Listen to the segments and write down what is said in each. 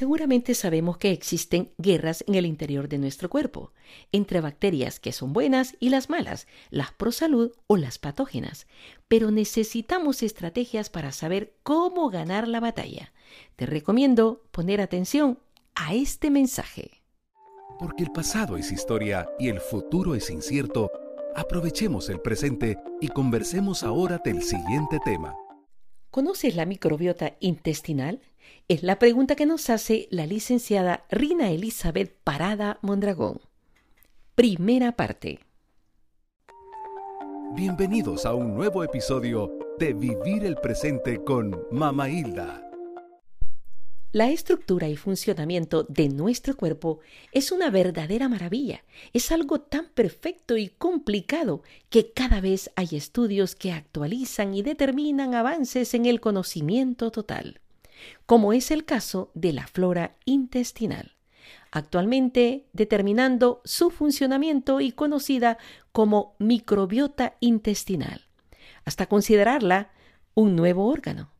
Seguramente sabemos que existen guerras en el interior de nuestro cuerpo, entre bacterias que son buenas y las malas, las pro salud o las patógenas, pero necesitamos estrategias para saber cómo ganar la batalla. Te recomiendo poner atención a este mensaje. Porque el pasado es historia y el futuro es incierto, aprovechemos el presente y conversemos ahora del siguiente tema. ¿Conoces la microbiota intestinal? Es la pregunta que nos hace la licenciada Rina Elizabeth Parada Mondragón. Primera parte. Bienvenidos a un nuevo episodio de Vivir el Presente con Mama Hilda. La estructura y funcionamiento de nuestro cuerpo es una verdadera maravilla. Es algo tan perfecto y complicado que cada vez hay estudios que actualizan y determinan avances en el conocimiento total, como es el caso de la flora intestinal, actualmente determinando su funcionamiento y conocida como microbiota intestinal, hasta considerarla un nuevo órgano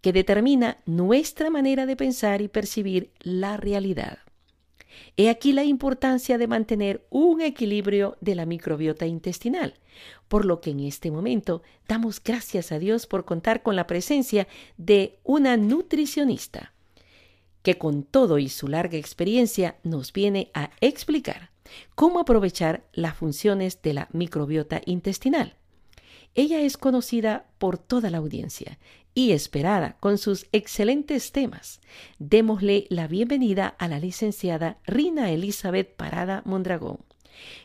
que determina nuestra manera de pensar y percibir la realidad. He aquí la importancia de mantener un equilibrio de la microbiota intestinal, por lo que en este momento damos gracias a Dios por contar con la presencia de una nutricionista, que con todo y su larga experiencia nos viene a explicar cómo aprovechar las funciones de la microbiota intestinal. Ella es conocida por toda la audiencia y esperada con sus excelentes temas. Démosle la bienvenida a la licenciada Rina Elizabeth Parada Mondragón.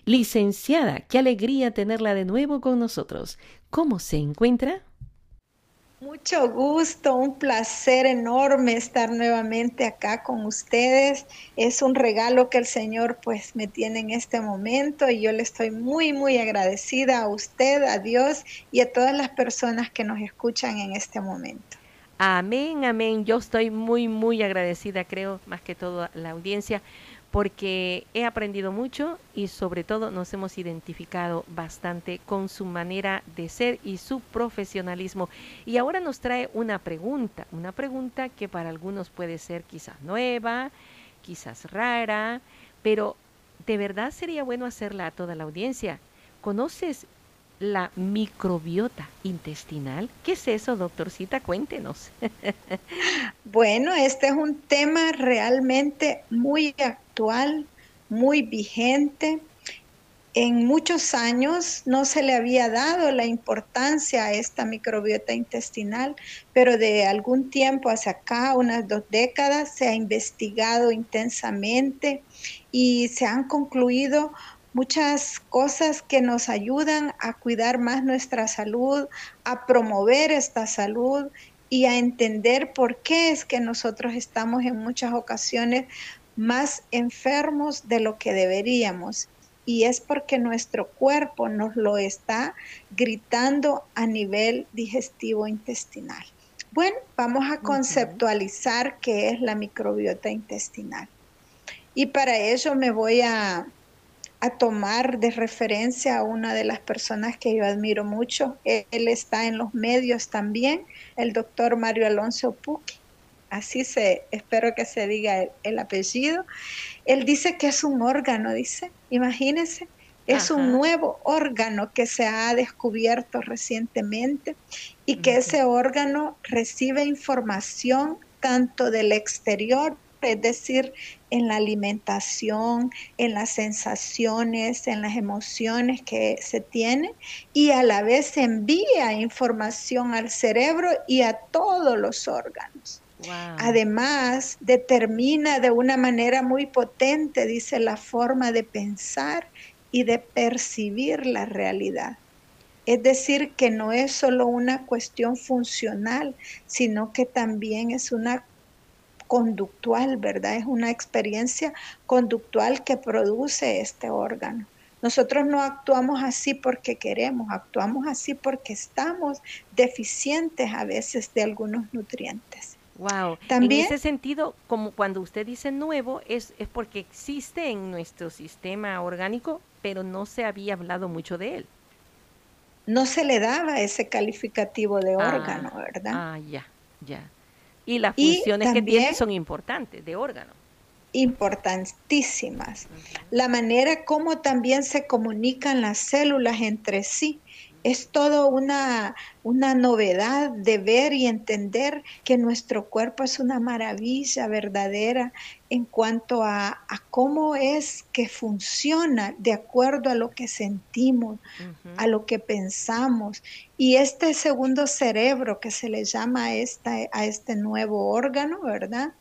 Licenciada, qué alegría tenerla de nuevo con nosotros. ¿Cómo se encuentra? Mucho gusto, un placer enorme estar nuevamente acá con ustedes. Es un regalo que el Señor pues me tiene en este momento y yo le estoy muy muy agradecida a usted, a Dios y a todas las personas que nos escuchan en este momento. Amén, amén. Yo estoy muy muy agradecida, creo, más que todo la audiencia porque he aprendido mucho y sobre todo nos hemos identificado bastante con su manera de ser y su profesionalismo. Y ahora nos trae una pregunta, una pregunta que para algunos puede ser quizás nueva, quizás rara, pero de verdad sería bueno hacerla a toda la audiencia. ¿Conoces la microbiota intestinal. ¿Qué es eso, doctorcita? Cuéntenos. bueno, este es un tema realmente muy actual, muy vigente. En muchos años no se le había dado la importancia a esta microbiota intestinal, pero de algún tiempo hacia acá, unas dos décadas, se ha investigado intensamente y se han concluido muchas cosas que nos ayudan a cuidar más nuestra salud, a promover esta salud y a entender por qué es que nosotros estamos en muchas ocasiones más enfermos de lo que deberíamos. Y es porque nuestro cuerpo nos lo está gritando a nivel digestivo intestinal. Bueno, vamos a conceptualizar qué es la microbiota intestinal. Y para ello me voy a a tomar de referencia a una de las personas que yo admiro mucho. Él está en los medios también, el doctor Mario Alonso Puqui. Así se, espero que se diga el, apellido. Él dice que es un órgano, dice, imagínense, es un nuevo órgano que se ha descubierto recientemente y que ese órgano recibe información tanto del exterior es decir, en la alimentación, en las sensaciones, en las emociones que se tiene y a la vez envía información al cerebro y a todos los órganos. Además, determina de una manera muy potente, dice, la forma de pensar y de percibir la realidad. Es decir, que no es solo una cuestión funcional, sino que también es una conductual, ¿verdad? Es una experiencia conductual que produce este órgano. Nosotros no actuamos así porque queremos, actuamos así porque estamos deficientes a veces de algunos nutrientes. Wow. También, en ese sentido, como cuando usted dice nuevo, es, es porque existe en nuestro sistema orgánico, pero no se había hablado mucho de él. No se le daba ese calificativo de ah, órgano, ¿verdad? Ah, ya, ya. Y las funciones que tienen son importantes de órgano importantísimas. La manera como también se comunican las células entre sí. Es todo una, una novedad de ver y entender que nuestro cuerpo es una maravilla verdadera en cuanto a, a cómo es que funciona de acuerdo a lo que sentimos, a lo que pensamos. Y este segundo cerebro que se le llama a, esta, a este nuevo órgano, ¿verdad?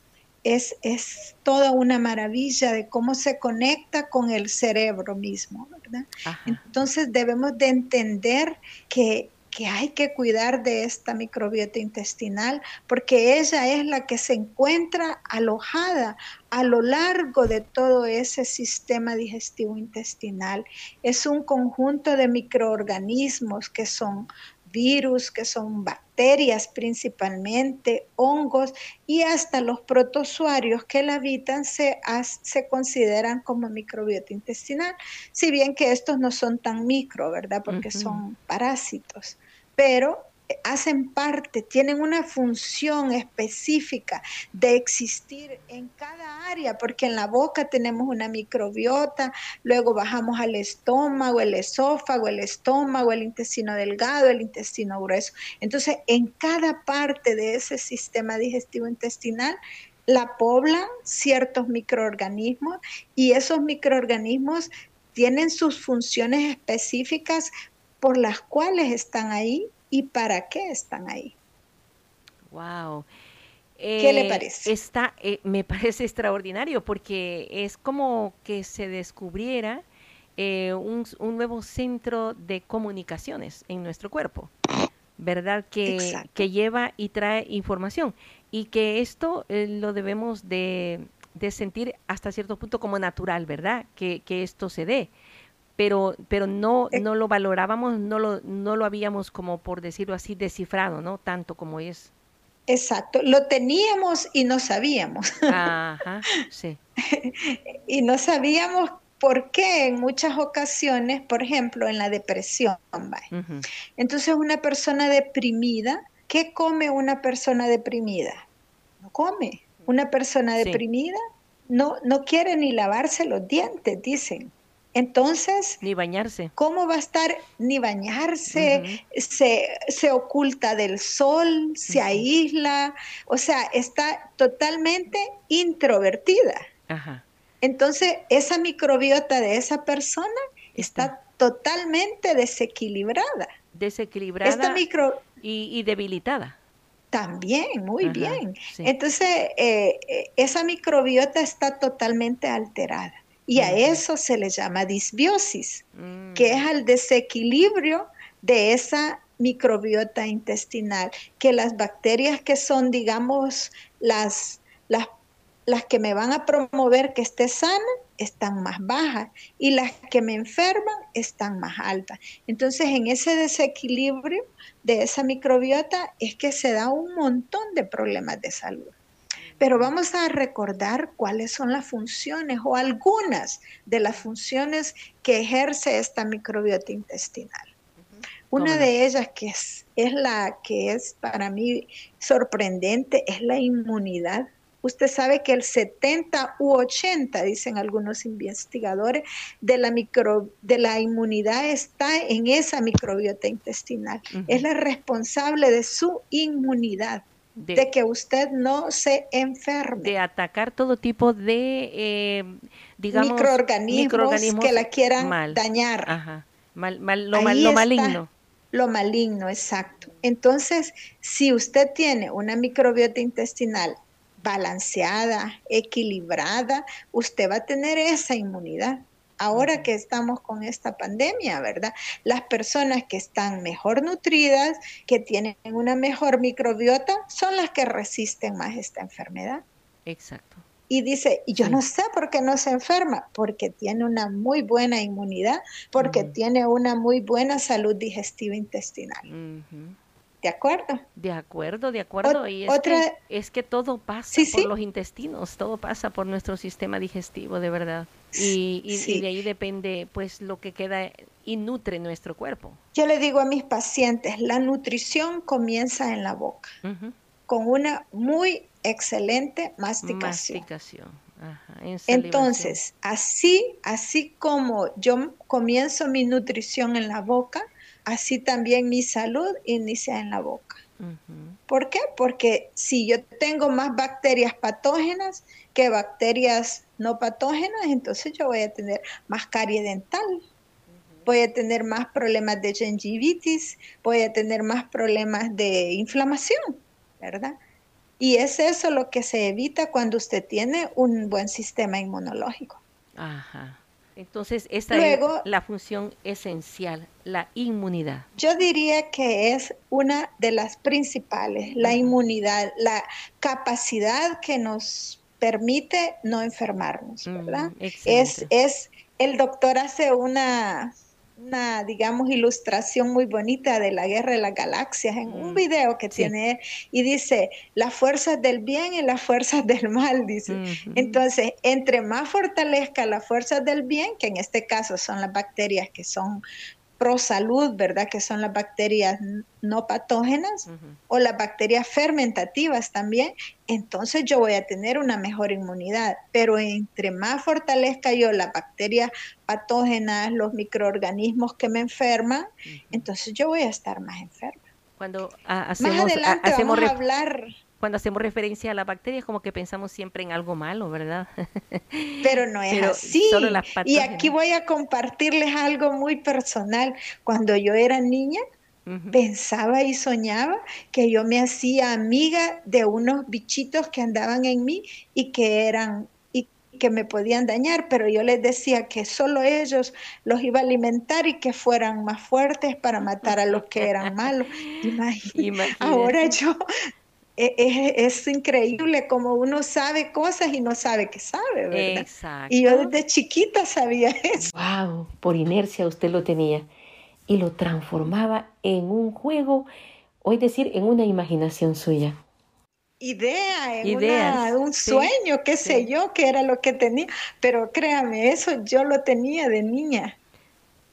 Es, es, toda una maravilla de cómo se conecta con el cerebro mismo, ¿verdad? Entonces debemos de entender que, que hay que cuidar de esta microbiota intestinal porque ella es la que se encuentra alojada a lo largo de todo ese sistema digestivo intestinal. Es un conjunto de microorganismos que son virus, que son bacterias principalmente, hongos y hasta los protozoarios que la habitan se, se consideran como microbiota intestinal, si bien que estos no son tan micro, ¿verdad? Porque son parásitos. Pero hacen parte, tienen una función específica de existir en cada área, porque en la boca tenemos una microbiota, luego bajamos al estómago, el esófago, el estómago, el intestino delgado, el intestino grueso. Entonces, en cada parte de ese sistema digestivo intestinal, la poblan ciertos microorganismos y esos microorganismos tienen sus funciones específicas por las cuales están ahí y para qué están ahí. Wow. ¿Qué le eh, parece? Está, eh, me parece extraordinario porque es como que se descubriera eh, un, nuevo centro de comunicaciones en nuestro cuerpo, ¿verdad? Que, que lleva y trae información y que esto lo debemos de, sentir hasta cierto punto como natural, ¿verdad? Que, que esto se dé pero, pero no, eh. no lo valorábamos, no lo, no lo habíamos como por decirlo así descifrado, ¿no? Tanto como es. Exacto, lo teníamos y no sabíamos. Ajá, sí. y no sabíamos por qué en muchas ocasiones, por ejemplo, en la depresión. Entonces, una persona deprimida, ¿qué come una persona deprimida? No come. Una persona deprimida no, no quiere ni lavarse los dientes, dicen. Entonces, ni bañarse. ¿Cómo va a estar ni bañarse? se, oculta del sol, se aísla, o sea, está totalmente introvertida. Entonces, esa microbiota de esa persona está, totalmente desequilibrada. Desequilibrada Esta micro... y, debilitada. También, muy bien. Entonces, eh, eh, esa microbiota está totalmente alterada. Y a eso se le llama disbiosis, mm. que es al desequilibrio de esa microbiota intestinal, que las bacterias que son, digamos, las, las, las que me van a promover que esté sana, están más bajas y las que me enferman están más altas. Entonces, en ese desequilibrio de esa microbiota es que se da un montón de problemas de salud pero vamos a recordar cuáles son las funciones o algunas de las funciones que ejerce esta microbiota intestinal. Una de ellas que es, es la que es para mí sorprendente es la inmunidad. Usted sabe que el 70 u 80, dicen algunos investigadores, de la, micro, de la inmunidad está en esa microbiota intestinal. Es la responsable de su inmunidad de, que usted no se enferme. De atacar todo tipo de, eh, digamos, microorganismos, que la quieran dañar. Ajá. Mal, lo, lo maligno. Lo maligno, exacto. Entonces, si usted tiene una microbiota intestinal balanceada, equilibrada, usted va a tener esa inmunidad ahora que estamos con esta pandemia, ¿verdad? Las personas que están mejor nutridas, que tienen una mejor microbiota, son las que resisten más esta enfermedad. Exacto. Y dice, yo no sé por qué no se enferma, porque tiene una muy buena inmunidad, porque tiene una muy buena salud digestiva intestinal. ¿De acuerdo? De acuerdo, de acuerdo. y es, otra, que, es que todo pasa por los intestinos, todo pasa por nuestro sistema digestivo, de verdad. Y, de ahí depende pues lo que queda y nutre nuestro cuerpo. Yo le digo a mis pacientes, la nutrición comienza en la boca. con una muy excelente masticación. Masticación. Entonces, así, así como yo comienzo mi nutrición en la boca, así también mi salud inicia en la boca. ¿Por qué? Porque si yo tengo más bacterias patógenas que bacterias no patógenas, entonces yo voy a tener más carie dental, voy a tener más problemas de gingivitis, voy a tener más problemas de inflamación, ¿verdad? Y es eso lo que se evita cuando usted tiene un buen sistema inmunológico. Ajá. Entonces, esta es la función esencial, la inmunidad. Yo diría que es una de las principales, la inmunidad, la capacidad que nos permite no enfermarnos, mm, ¿verdad? es, es, el doctor hace una, una, digamos, ilustración muy bonita de la guerra de las galaxias en un mm, video que tiene y dice las fuerzas del bien y las fuerzas del mal, dice. Entonces, entre más fortalezca las fuerzas del bien, que en este caso son las bacterias que son pro salud, ¿verdad? Que son las bacterias no patógenas o las bacterias fermentativas también, entonces yo voy a tener una mejor inmunidad. Pero entre más fortalezca yo las bacterias patógenas, los microorganismos que me enferman, entonces yo voy a estar más enferma. Cuando hacemos, más adelante vamos a hablar cuando hacemos referencia a la bacteria es como que pensamos siempre en algo malo, ¿verdad? Pero no es así. y aquí voy a compartirles algo muy personal. Cuando yo era niña, pensaba y soñaba que yo me hacía amiga de unos bichitos que andaban en mí y que eran y que me podían dañar, pero yo les decía que solo ellos los iba a alimentar y que fueran más fuertes para matar a los que eran malos. Imagínate. Ahora yo e, es, increíble como uno sabe cosas y no sabe que sabe, ¿verdad? Exacto. Y yo desde chiquita sabía eso. Wow, por inercia usted lo tenía y lo transformaba en un juego, es decir, en una imaginación suya. Idea, en un sueño, qué sé yo, que era lo que tenía. Pero créame, eso yo lo tenía de niña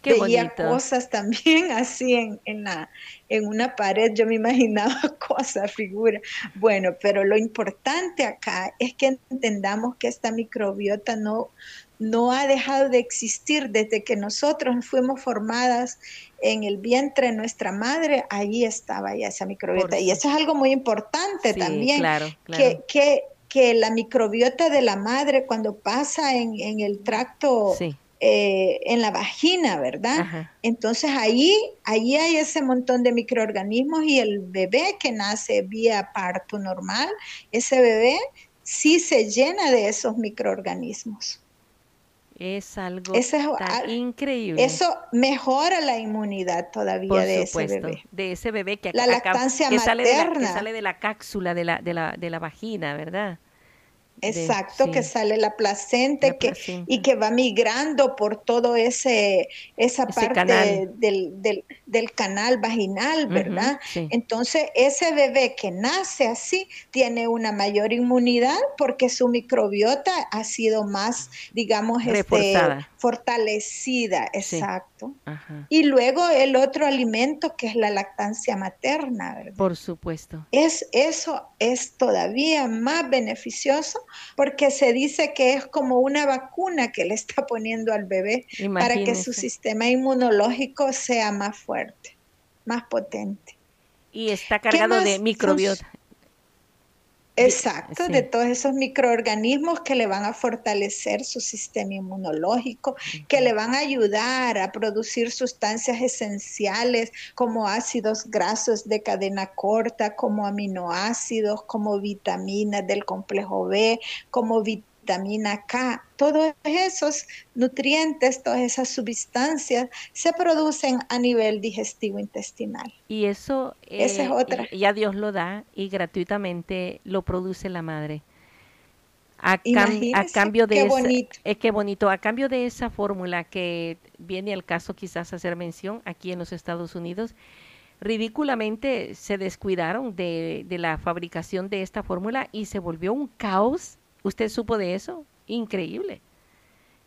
veía cosas también así en, en, la, en una pared, yo me imaginaba cosas, figuras. Bueno, pero lo importante acá es que entendamos que esta microbiota no, no ha dejado de existir desde que nosotros fuimos formadas en el vientre de nuestra madre, ahí estaba ya esa microbiota. Y eso es algo muy importante también, Que, que, que, la microbiota de la madre cuando pasa en, en el tracto eh, en la vagina, ¿verdad? Entonces ahí, ahí hay ese montón de microorganismos y el bebé que nace vía parto normal, ese bebé sí se llena de esos microorganismos. Es algo increíble. Eso mejora la inmunidad todavía de ese bebé. De ese bebé que, la lactancia materna. Sale de la, que sale de la cápsula de la, de la, de la vagina, ¿verdad? Exacto, que sale la placenta, que, y que va migrando por todo ese esa parte Del, del, canal vaginal, ¿verdad? Entonces, ese bebé que nace así tiene una mayor inmunidad porque su microbiota ha sido más, digamos, este, fortalecida, exacto. Y luego el otro alimento que es la lactancia materna, ¿verdad? Por supuesto. Es, eso es todavía más beneficioso porque se dice que es como una vacuna que le está poniendo al bebé para que su sistema inmunológico sea más fuerte, más potente. Y está cargado de microbiota. Exacto, de todos esos microorganismos que le van a fortalecer su sistema inmunológico, que le van a ayudar a producir sustancias esenciales como ácidos grasos de cadena corta, como aminoácidos, como vitaminas del complejo B, como vitaminas vitamina K, todos esos nutrientes, todas esas sustancias se producen a nivel digestivo intestinal. Y eso es eh, otra. ya Dios lo da y gratuitamente lo produce la madre. A, cambio de qué bonito. es que bonito, a cambio de esa fórmula que viene al caso quizás hacer mención aquí en los Estados Unidos, ridículamente se descuidaron de, de la fabricación de esta fórmula y se volvió un caos ¿Usted supo de eso? Increíble.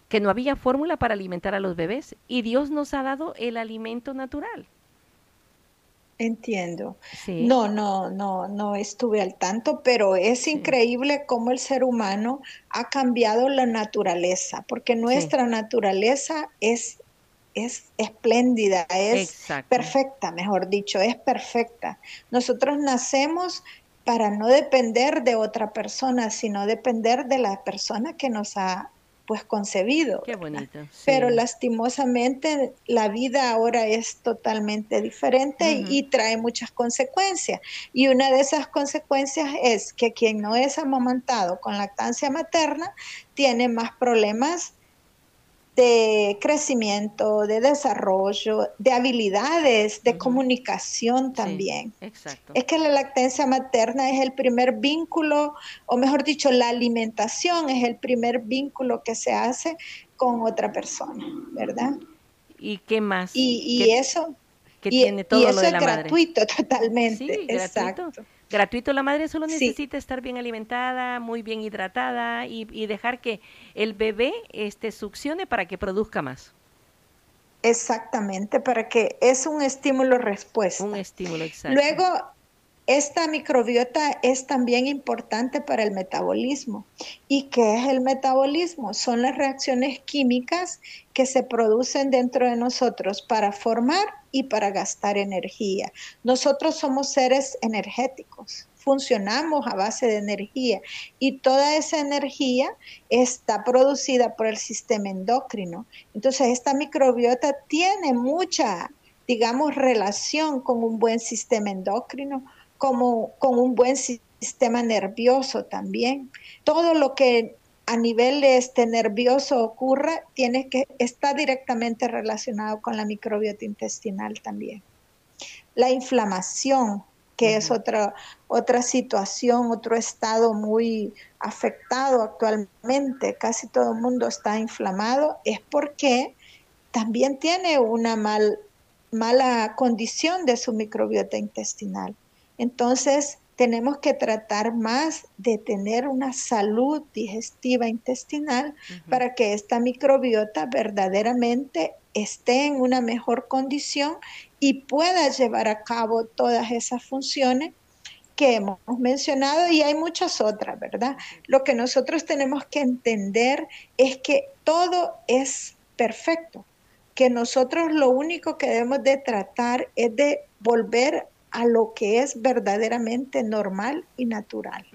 Que no había fórmula para alimentar a los bebés y Dios nos ha dado el alimento natural. Entiendo. No, no, no, no estuve al tanto, pero es increíble cómo el ser humano ha cambiado la naturaleza, porque nuestra naturaleza es, es espléndida, es perfecta, mejor dicho, es perfecta. Nosotros nacemos para no depender de otra persona, sino depender de la persona que nos ha pues concebido. Qué bonito. Pero lastimosamente la vida ahora es totalmente diferente y trae muchas consecuencias. Y una de esas consecuencias es que quien no es amamantado con lactancia materna tiene más problemas de crecimiento, de desarrollo, de habilidades, de comunicación también. exacto. Es que la lactancia materna es el primer vínculo, o mejor dicho, la alimentación es el primer vínculo que se hace con otra persona, ¿verdad? ¿Y qué más? Y, eso, que tiene todo lo de la es gratuito totalmente. Sí, exacto gratuito. La madre solo necesita estar bien alimentada, muy bien hidratada y, dejar que el bebé este, succione para que produzca más. Exactamente, para que es un estímulo respuesta. Un estímulo, exacto. Luego, esta microbiota es también importante para el metabolismo. ¿Y qué es el metabolismo? Son las reacciones químicas que se producen dentro de nosotros para formar y para gastar energía. Nosotros somos seres energéticos, funcionamos a base de energía y toda esa energía está producida por el sistema endocrino. Entonces, esta microbiota tiene mucha, digamos, relación con un buen sistema endocrino como con un buen sistema nervioso también. Todo lo que a nivel este nervioso ocurra tiene que está directamente relacionado con la microbiota intestinal también. La inflamación, que es otra otra situación, otro estado muy afectado actualmente, casi todo el mundo está inflamado, es porque también tiene una mal, mala condición de su microbiota intestinal. Entonces, tenemos que tratar más de tener una salud digestiva intestinal para que esta microbiota verdaderamente esté en una mejor condición y pueda llevar a cabo todas esas funciones que hemos mencionado y hay muchas otras, ¿verdad? Lo que nosotros tenemos que entender es que todo es perfecto, que nosotros lo único que debemos de tratar es de volver a lo que es verdaderamente normal y natural.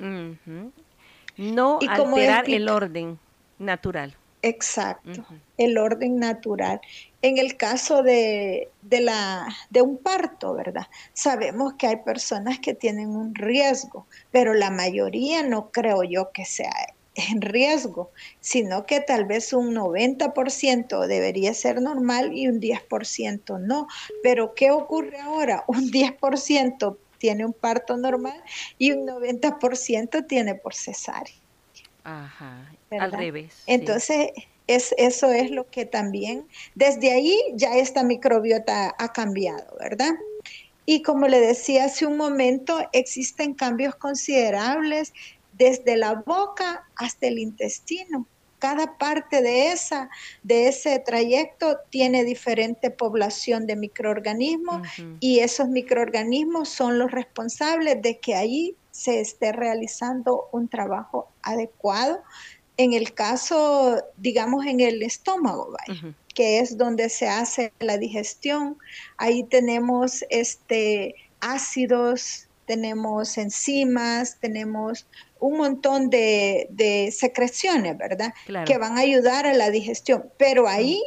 No alterar el orden natural. Exacto, el orden natural. En el caso de, de, la, de un parto, ¿verdad? Sabemos que hay personas que tienen un riesgo, pero la mayoría no creo yo que sea en riesgo, sino que tal vez un 90% debería ser normal y un 10% no. Pero ¿qué ocurre ahora? Un 10% tiene un parto normal y un 90% tiene por cesárea. Ajá, al revés. Entonces, es, eso es lo que también, desde ahí ya esta microbiota ha cambiado, ¿verdad? Y como le decía hace un momento, existen cambios considerables desde la boca hasta el intestino. Cada parte de, esa, de ese trayecto tiene diferente población de microorganismos y esos microorganismos son los responsables de que ahí se esté realizando un trabajo adecuado. En el caso, digamos, en el estómago, que es donde se hace la digestión, ahí tenemos este, ácidos, tenemos enzimas, tenemos un montón de, secreciones, ¿verdad? Que van a ayudar a la digestión. Pero ahí,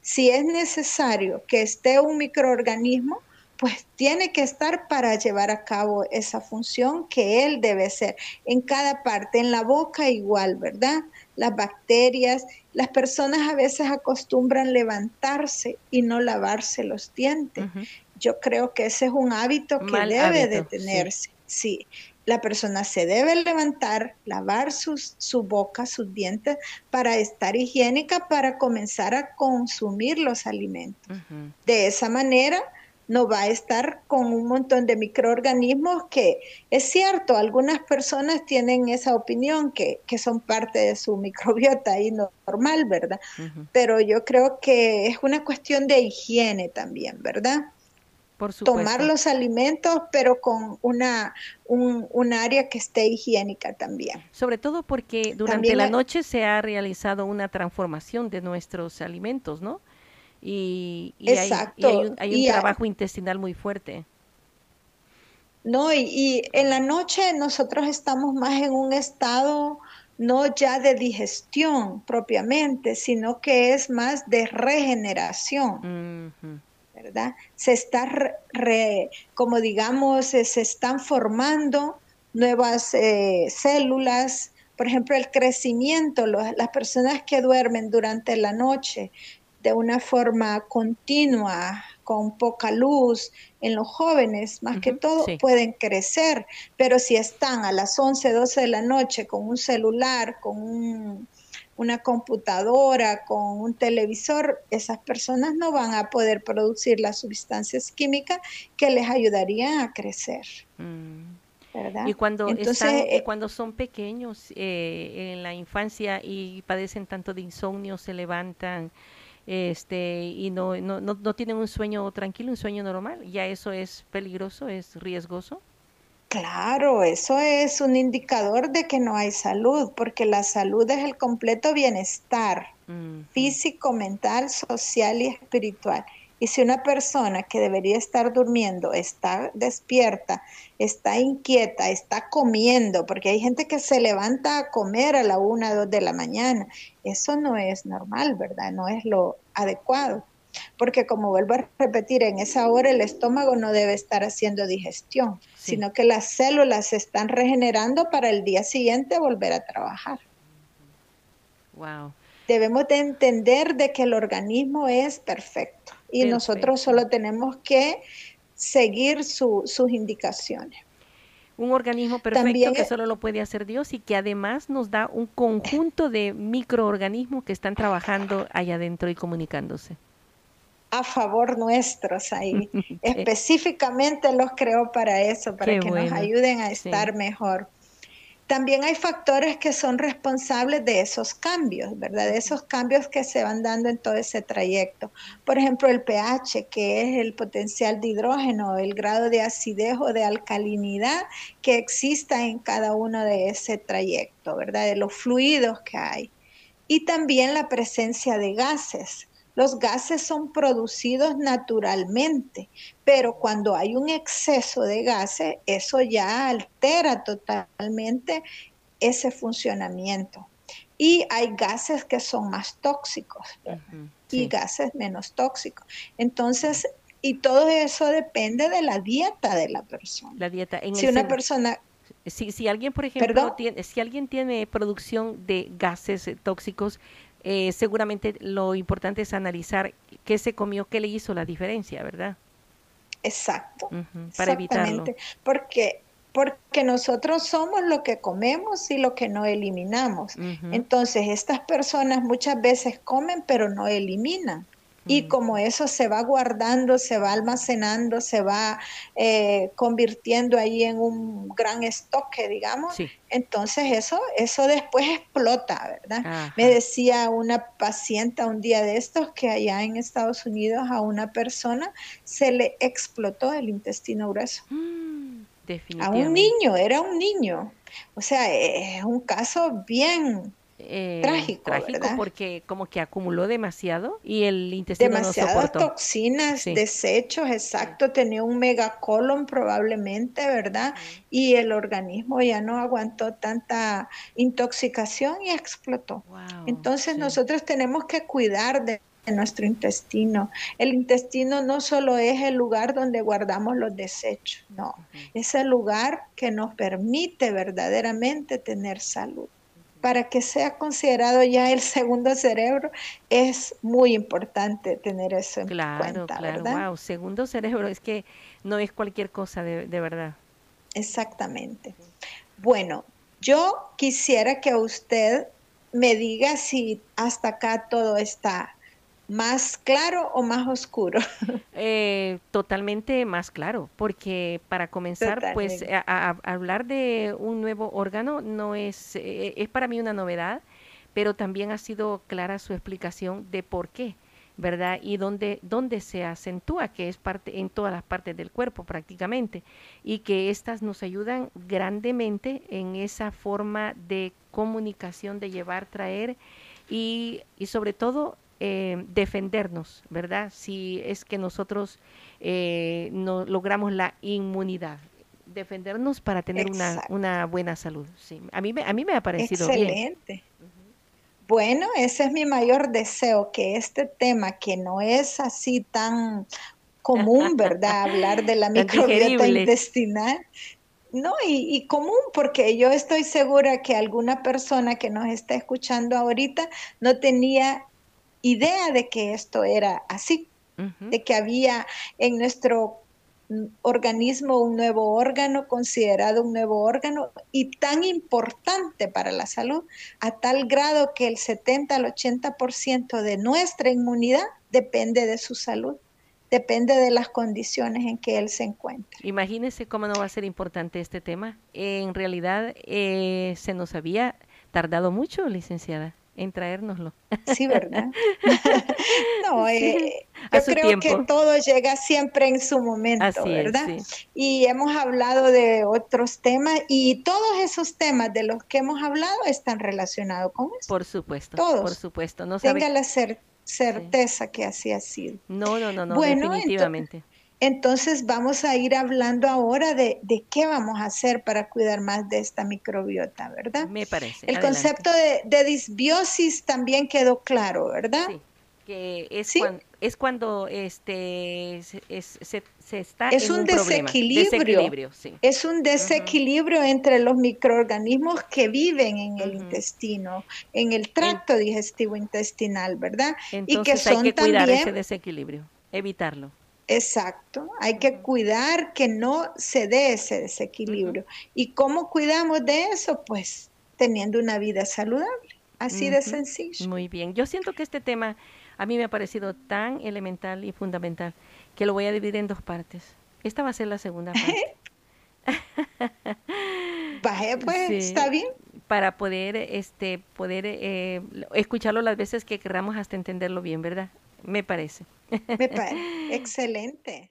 si es necesario que esté un microorganismo, pues tiene que estar para llevar a cabo esa función que él debe ser. En cada parte, en la boca igual, ¿verdad? Las bacterias, las personas a veces acostumbran levantarse y no lavarse los dientes. Yo creo que ese es un hábito que debe de tenerse. sí la persona se debe levantar, lavar sus, su boca, sus dientes, para estar higiénica, para comenzar a consumir los alimentos. De esa manera no va a estar con un montón de microorganismos que es cierto, algunas personas tienen esa opinión que, son parte de su microbiota y normal, ¿verdad? Pero yo creo que es una cuestión de higiene también, ¿verdad? Tomar los alimentos, pero con una un, área que esté higiénica también. Sobre todo porque durante la noche se ha realizado una transformación de nuestros alimentos, ¿no? Y, hay, un, trabajo intestinal muy fuerte. No, y, en la noche nosotros estamos más en un estado no ya de digestión propiamente, sino que es más de regeneración. ¿Verdad? Se está, como digamos, se están formando nuevas eh, células, por ejemplo, el crecimiento, las personas que duermen durante la noche de una forma continua, con poca luz, en los jóvenes, más que todo, pueden crecer, pero si están a las 11, 12 de la noche con un celular, con una computadora, con un televisor, esas personas no van a poder producir las sustancias químicas que les ayudarían a crecer. Mm. ¿verdad? Y cuando, eh, cuando son pequeños eh, en la infancia y padecen tanto de insomnio, se levantan este y no, no, no, tienen un sueño tranquilo, un sueño normal, ya eso es peligroso, es riesgoso. Claro, eso es un indicador de que no hay salud, porque la salud es el completo bienestar físico, mental, social y espiritual. Y si una persona que debería estar durmiendo está despierta, está inquieta, está comiendo, porque hay gente que se levanta a comer a la una, dos de la mañana, eso no es normal, ¿verdad? No es lo adecuado. Porque como vuelvo a repetir, en esa hora el estómago no debe estar haciendo digestión, sino que las células se están regenerando para el día siguiente volver a trabajar. Wow. Debemos de entender de que el organismo es perfecto y nosotros solo tenemos que seguir sus indicaciones. Un organismo perfecto que solo lo puede hacer Dios y que además nos da un conjunto de microorganismos que están trabajando allá adentro y comunicándose. A favor nuestros ahí. Específicamente los creó para eso, para que nos ayuden a estar mejor. También hay factores que son responsables de esos cambios, ¿verdad? De esos cambios que se van dando en todo ese trayecto. Por ejemplo, el pH, que es el potencial de hidrógeno, el grado de acidez o de alcalinidad que exista en cada uno de ese trayecto, ¿verdad? De los fluidos que hay. Y también la presencia de gases. Los gases son producidos naturalmente, pero cuando hay un exceso de gases, eso ya altera totalmente ese funcionamiento. Y hay gases que son más tóxicos y gases menos tóxicos. Entonces, y todo eso depende de la dieta de la persona. La dieta. En si una persona si, si alguien, por ejemplo, tiene, si alguien tiene producción de gases tóxicos, eh, seguramente lo importante es analizar qué se comió, qué le hizo la diferencia, ¿verdad? Exacto. para evitarlo. Porque porque nosotros somos lo que comemos y lo que no eliminamos. Entonces, estas personas muchas veces comen pero no eliminan. Y como eso se va guardando, se va almacenando, se va eh, convirtiendo ahí en un gran estoque, digamos, entonces eso, eso después explota, ¿verdad? Me decía una paciente un día de estos que allá en Estados Unidos a una persona se le explotó el intestino grueso. Mm, a un niño, era un niño. O sea, es un caso bien eh, trágico, trágico porque como que acumuló demasiado y el intestino Demasiadas toxinas, desechos, exacto, tenía un megacolon probablemente, ¿verdad? Y el organismo ya no aguantó tanta intoxicación y explotó. Entonces nosotros tenemos que cuidar de nuestro intestino. El intestino no solo es el lugar donde guardamos los desechos, no, es el lugar que nos permite verdaderamente tener salud para que sea considerado ya el segundo cerebro, es muy importante tener eso en cuenta. Claro, claro, wow, segundo cerebro, es que no es cualquier cosa de, de verdad. Exactamente. Bueno, yo quisiera que usted me diga si hasta acá todo está ¿Más claro o más oscuro? Eh, totalmente más claro, porque para comenzar, pues a, hablar de un nuevo órgano no es, eh, es para mí una novedad, pero también ha sido clara su explicación de por qué. ¿verdad? Y donde, donde se acentúa, que es parte en todas las partes del cuerpo prácticamente, y que estas nos ayudan grandemente en esa forma de comunicación, de llevar, traer y, y sobre todo eh, defendernos, ¿verdad? Si es que nosotros eh, no logramos la inmunidad, defendernos para tener una, una, buena salud. Sí. A, mí, a mí me ha parecido Excelente. Bueno, ese es mi mayor deseo, que este tema que no es así tan común, ¿verdad? Hablar de la microbiota intestinal. No, y, y, común, porque yo estoy segura que alguna persona que nos está escuchando ahorita no tenía idea de que esto era así, de que había en nuestro organismo un nuevo órgano, considerado un nuevo órgano y tan importante para la salud, a tal grado que el 70 al 80% de nuestra inmunidad depende de su salud, depende de las condiciones en que él se encuentra. Imagínese cómo no va a ser importante este tema. En realidad eh, se nos había tardado mucho, licenciada en traérnoslo. Sí, ¿verdad? no, eh, yo creo que todo llega siempre en su momento, ¿verdad? Y hemos hablado de otros temas y todos esos temas de los que hemos hablado están relacionados con eso. Por supuesto, todos. Por supuesto. No Tenga la certeza que así ha sido. No, no, no, no, definitivamente. Entonces vamos a ir hablando ahora de, qué vamos a hacer para cuidar más de esta microbiota, ¿verdad? Me parece. El concepto de, disbiosis también quedó claro, ¿verdad? Sí, que es, cuando, es cuando este, se, está es en un, desequilibrio, es un desequilibrio entre los microorganismos que viven en el intestino, en el tracto digestivo intestinal, ¿verdad? Entonces y que son hay que cuidar ese desequilibrio, evitarlo. Exacto, hay que cuidar que no se dé ese desequilibrio. ¿Y cómo cuidamos de eso? Pues teniendo una vida saludable, así de sencillo. Muy bien, yo siento que este tema a mí me ha parecido tan elemental y fundamental que lo voy a dividir en dos partes. Esta va a ser la segunda parte. Vaya, pues, está bien. Para poder, este, poder eh, escucharlo las veces que queramos hasta entenderlo bien, ¿verdad? Me parece. Me parece excelente.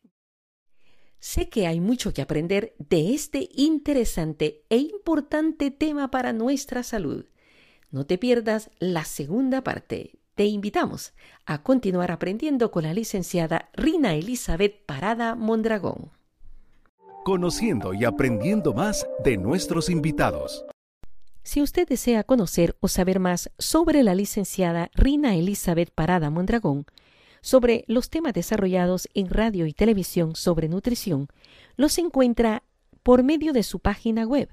Sé que hay mucho que aprender de este interesante e importante tema para nuestra salud. No te pierdas la segunda parte. Te invitamos a continuar aprendiendo con la licenciada Rina Elizabeth Parada Mondragón. Conociendo y aprendiendo más de nuestros invitados. Si usted desea conocer o saber más sobre la licenciada Rina Elizabeth Parada Mondragón, sobre los temas desarrollados en radio y televisión sobre nutrición los encuentra por medio de su página web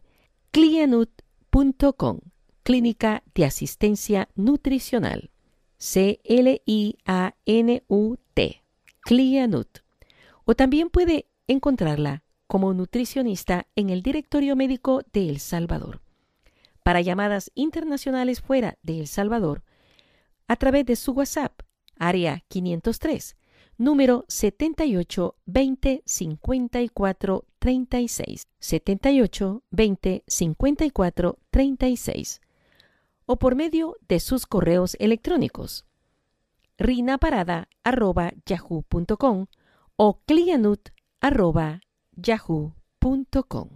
clianut.com, Clínica de Asistencia Nutricional. C-L-I-A-N-U-T, Clianut. O también puede encontrarla como nutricionista en el Directorio Médico de El Salvador. Para llamadas internacionales fuera de El Salvador, a través de su WhatsApp área 503, número 78 20 54 36, 78 20 54 36, o por medio de sus correos electrónicos rinaparada.yahoo.com o clianut.yahoo.com.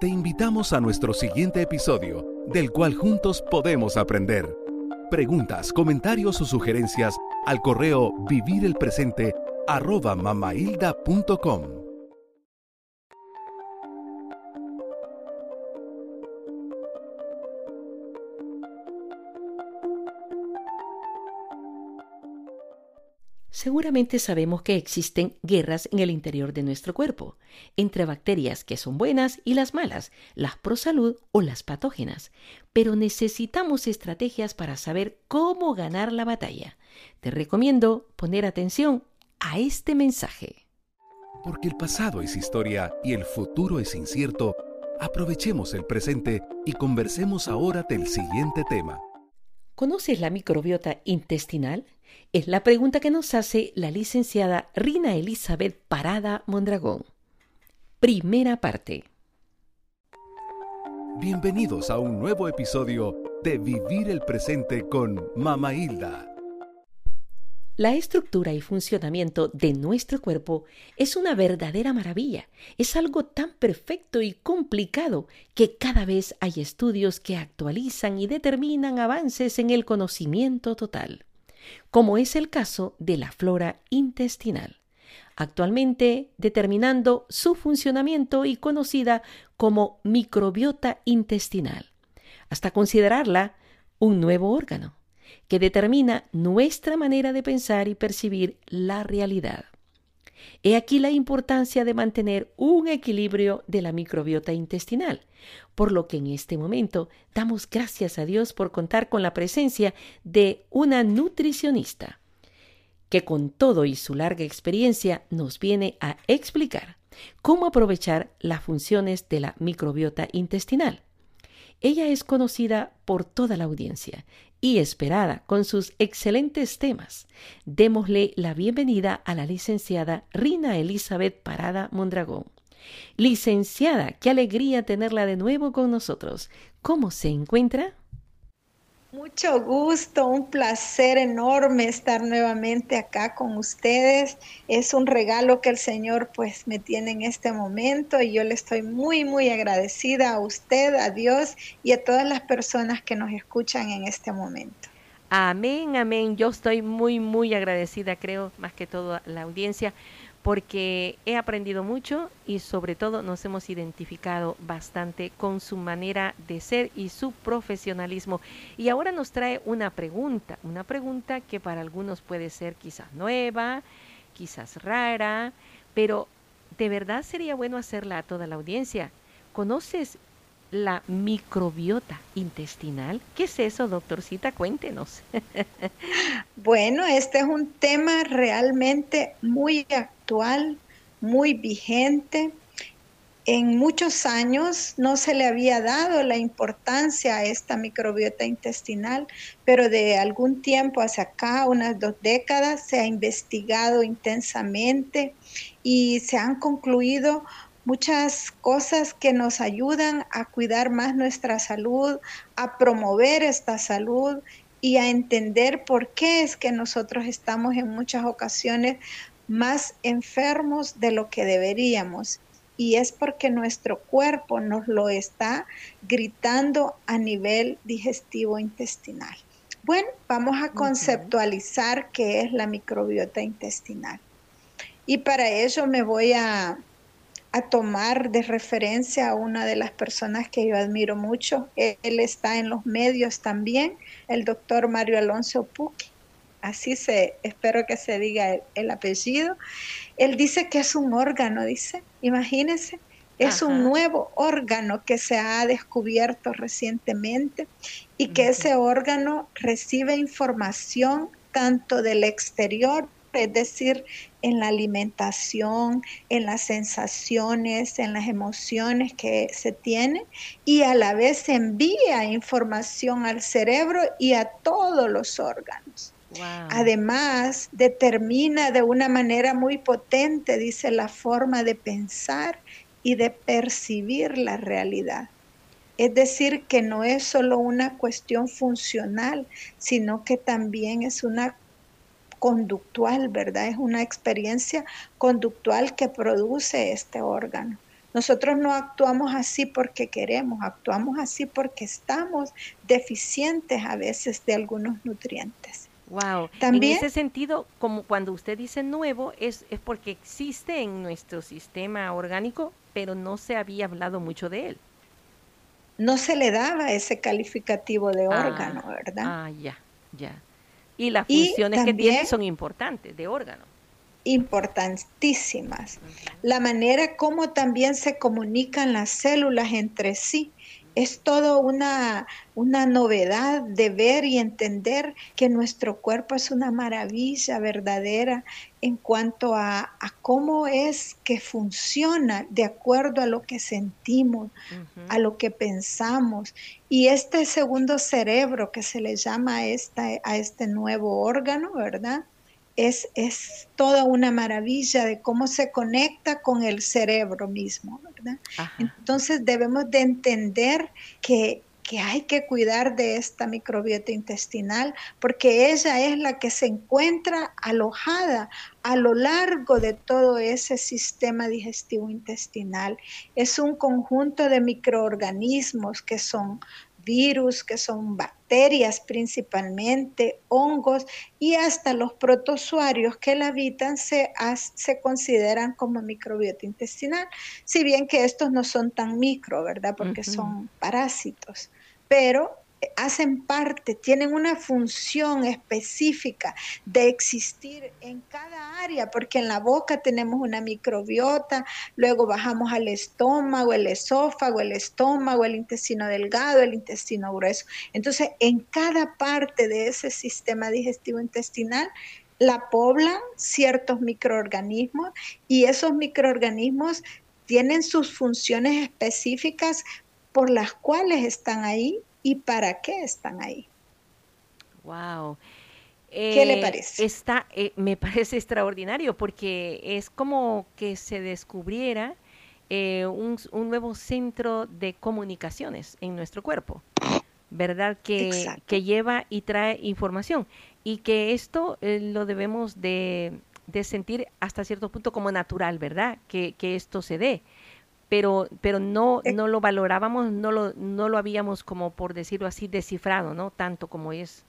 Te invitamos a nuestro siguiente episodio, del cual juntos podemos aprender. Preguntas, comentarios o sugerencias al correo vivirelpresente arroba mamailda.com. Seguramente sabemos que existen guerras en el interior de nuestro cuerpo, entre bacterias que son buenas y las malas, las pro salud o las patógenas, pero necesitamos estrategias para saber cómo ganar la batalla. Te recomiendo poner atención a este mensaje. Porque el pasado es historia y el futuro es incierto, aprovechemos el presente y conversemos ahora del siguiente tema. ¿Conoces la microbiota intestinal? Es la pregunta que nos hace la licenciada Rina Elizabeth Parada Mondragón. Primera parte. Bienvenidos a un nuevo episodio de Vivir el Presente con Mama Hilda. La estructura y funcionamiento de nuestro cuerpo es una verdadera maravilla. Es algo tan perfecto y complicado que cada vez hay estudios que actualizan y determinan avances en el conocimiento total, como es el caso de la flora intestinal, actualmente determinando su funcionamiento y conocida como microbiota intestinal, hasta considerarla un nuevo órgano que determina nuestra manera de pensar y percibir la realidad. He aquí la importancia de mantener un equilibrio de la microbiota intestinal, por lo que en este momento damos gracias a Dios por contar con la presencia de una nutricionista, que con todo y su larga experiencia nos viene a explicar cómo aprovechar las funciones de la microbiota intestinal. Ella es conocida por toda la audiencia y esperada con sus excelentes temas. Démosle la bienvenida a la licenciada Rina Elizabeth Parada Mondragón. Licenciada, qué alegría tenerla de nuevo con nosotros. ¿Cómo se encuentra? Mucho gusto, un placer enorme estar nuevamente acá con ustedes. Es un regalo que el Señor pues me tiene en este momento y yo le estoy muy muy agradecida a usted, a Dios y a todas las personas que nos escuchan en este momento. Amén, amén. Yo estoy muy muy agradecida, creo, más que todo a la audiencia porque he aprendido mucho y sobre todo nos hemos identificado bastante con su manera de ser y su profesionalismo. Y ahora nos trae una pregunta, una pregunta que para algunos puede ser quizás nueva, quizás rara, pero de verdad sería bueno hacerla a toda la audiencia. ¿Conoces la microbiota intestinal. ¿Qué es eso, doctorcita? Cuéntenos. bueno, este es un tema realmente muy actual, muy vigente. En muchos años no se le había dado la importancia a esta microbiota intestinal, pero de algún tiempo hacia acá, unas dos décadas, se ha investigado intensamente y se han concluido muchas cosas que nos ayudan a cuidar más nuestra salud, a promover esta salud y a entender por qué es que nosotros estamos en muchas ocasiones más enfermos de lo que deberíamos. Y es porque nuestro cuerpo nos lo está gritando a nivel digestivo intestinal. Bueno, vamos a conceptualizar qué es la microbiota intestinal. Y para ello me voy a a tomar de referencia a una de las personas que yo admiro mucho. Él está en los medios también, el doctor Mario Alonso Puqui. Así se, espero que se diga el, apellido. Él dice que es un órgano, dice, imagínense, es un nuevo órgano que se ha descubierto recientemente y que ese órgano recibe información tanto del exterior es decir, en la alimentación, en las sensaciones, en las emociones que se tiene y a la vez envía información al cerebro y a todos los órganos. Además, determina de una manera muy potente, dice, la forma de pensar y de percibir la realidad. Es decir, que no es solo una cuestión funcional, sino que también es una conductual, ¿verdad? Es una experiencia conductual que produce este órgano. Nosotros no actuamos así porque queremos, actuamos así porque estamos deficientes a veces de algunos nutrientes. Wow. También, en ese sentido, como cuando usted dice nuevo, es, es porque existe en nuestro sistema orgánico, pero no se había hablado mucho de él. No se le daba ese calificativo de ah, órgano, ¿verdad? Ah, ya, ya. Y las funciones que tiene son importantes de órgano. Importantísimas. La manera como también se comunican las células entre sí es todo una, una novedad de ver y entender que nuestro cuerpo es una maravilla verdadera en cuanto a, cómo es que funciona de acuerdo a lo que sentimos, a lo que pensamos. Y este segundo cerebro que se le llama a, esta, a este nuevo órgano, ¿verdad? Es, es toda una maravilla de cómo se conecta con el cerebro mismo, ¿verdad? Entonces debemos de entender que que hay que cuidar de esta microbiota intestinal porque ella es la que se encuentra alojada a lo largo de todo ese sistema digestivo intestinal. Es un conjunto de microorganismos que son virus, que son bacterias principalmente, hongos y hasta los protozoarios que la habitan se, se consideran como microbiota intestinal, si bien que estos no son tan micro, ¿verdad? Porque son parásitos. Pero hacen parte, tienen una función específica de existir en cada área, porque en la boca tenemos una microbiota, luego bajamos al estómago, el esófago, el estómago, el intestino delgado, el intestino grueso. Entonces, en cada parte de ese sistema digestivo intestinal, la poblan ciertos microorganismos y esos microorganismos tienen sus funciones específicas por las cuales están ahí y para qué están ahí. Wow. ¿Qué le eh, parece? Está, eh, me parece extraordinario porque es como que se descubriera eh, un, nuevo centro de comunicaciones en nuestro cuerpo, ¿verdad? Que, que lleva y trae información y que esto lo debemos de, sentir hasta cierto punto como natural, ¿verdad? Que, que esto se dé pero, pero no, eh. no lo valorábamos, no lo, no lo habíamos como por decirlo así descifrado, ¿no? Tanto como es.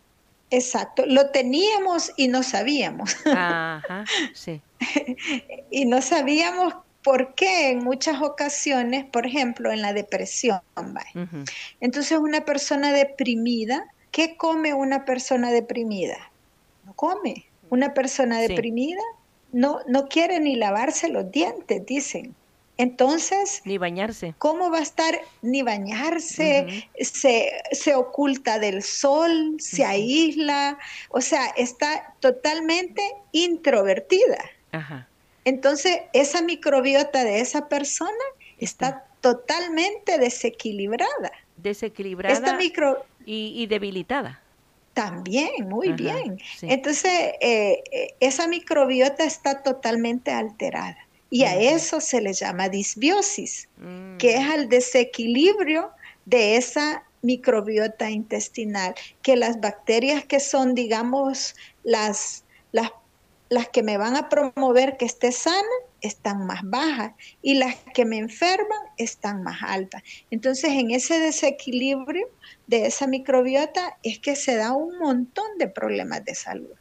Exacto, lo teníamos y no sabíamos. Ajá, sí. y no sabíamos por qué en muchas ocasiones, por ejemplo, en la depresión. Entonces, una persona deprimida, ¿qué come una persona deprimida? No come. Una persona deprimida no, no quiere ni lavarse los dientes, dicen. Entonces, ni bañarse. ¿Cómo va a estar ni bañarse? se, oculta del sol, se aísla, o sea, está totalmente introvertida. Entonces, esa microbiota de esa persona está totalmente desequilibrada. Desequilibrada y, debilitada. También, muy bien. Entonces, eh, eh, esa microbiota está totalmente alterada. Y a eso se le llama disbiosis, mm. que es al desequilibrio de esa microbiota intestinal, que las bacterias que son, digamos, las, las, las que me van a promover que esté sana, están más bajas y las que me enferman están más altas. Entonces, en ese desequilibrio de esa microbiota es que se da un montón de problemas de salud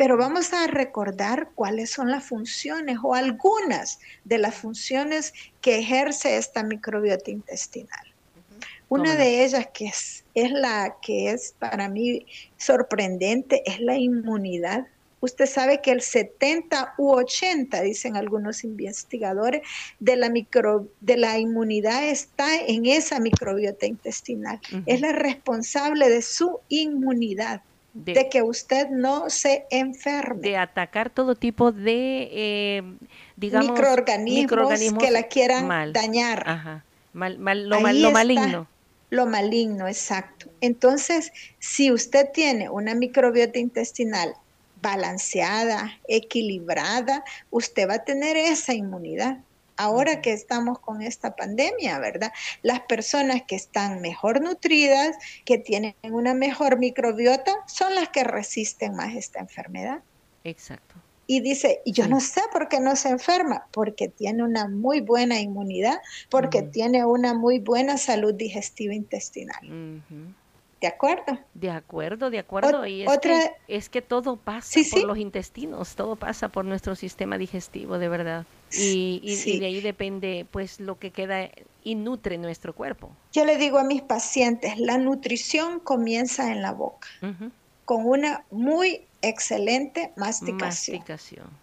pero vamos a recordar cuáles son las funciones o algunas de las funciones que ejerce esta microbiota intestinal. Una de ellas que es, es la que es para mí sorprendente es la inmunidad. Usted sabe que el 70 u 80, dicen algunos investigadores, de la, micro, de la inmunidad está en esa microbiota intestinal. Es la responsable de su inmunidad de, que usted no se enferme. De atacar todo tipo de, eh, digamos, microorganismos, que la quieran dañar. Ajá. Mal, lo, lo maligno. Lo maligno, exacto. Entonces, si usted tiene una microbiota intestinal balanceada, equilibrada, usted va a tener esa inmunidad ahora que estamos con esta pandemia, ¿verdad? Las personas que están mejor nutridas, que tienen una mejor microbiota, son las que resisten más esta enfermedad. Exacto. Y dice, yo no sé por qué no se enferma, porque tiene una muy buena inmunidad, porque tiene una muy buena salud digestiva intestinal. ¿De acuerdo? De acuerdo, de acuerdo. y es, que, es que todo pasa por los intestinos, todo pasa por nuestro sistema digestivo, de verdad. Y, y, de ahí depende pues lo que queda y nutre nuestro cuerpo. Yo le digo a mis pacientes, la nutrición comienza en la boca, con una muy excelente masticación. Masticación.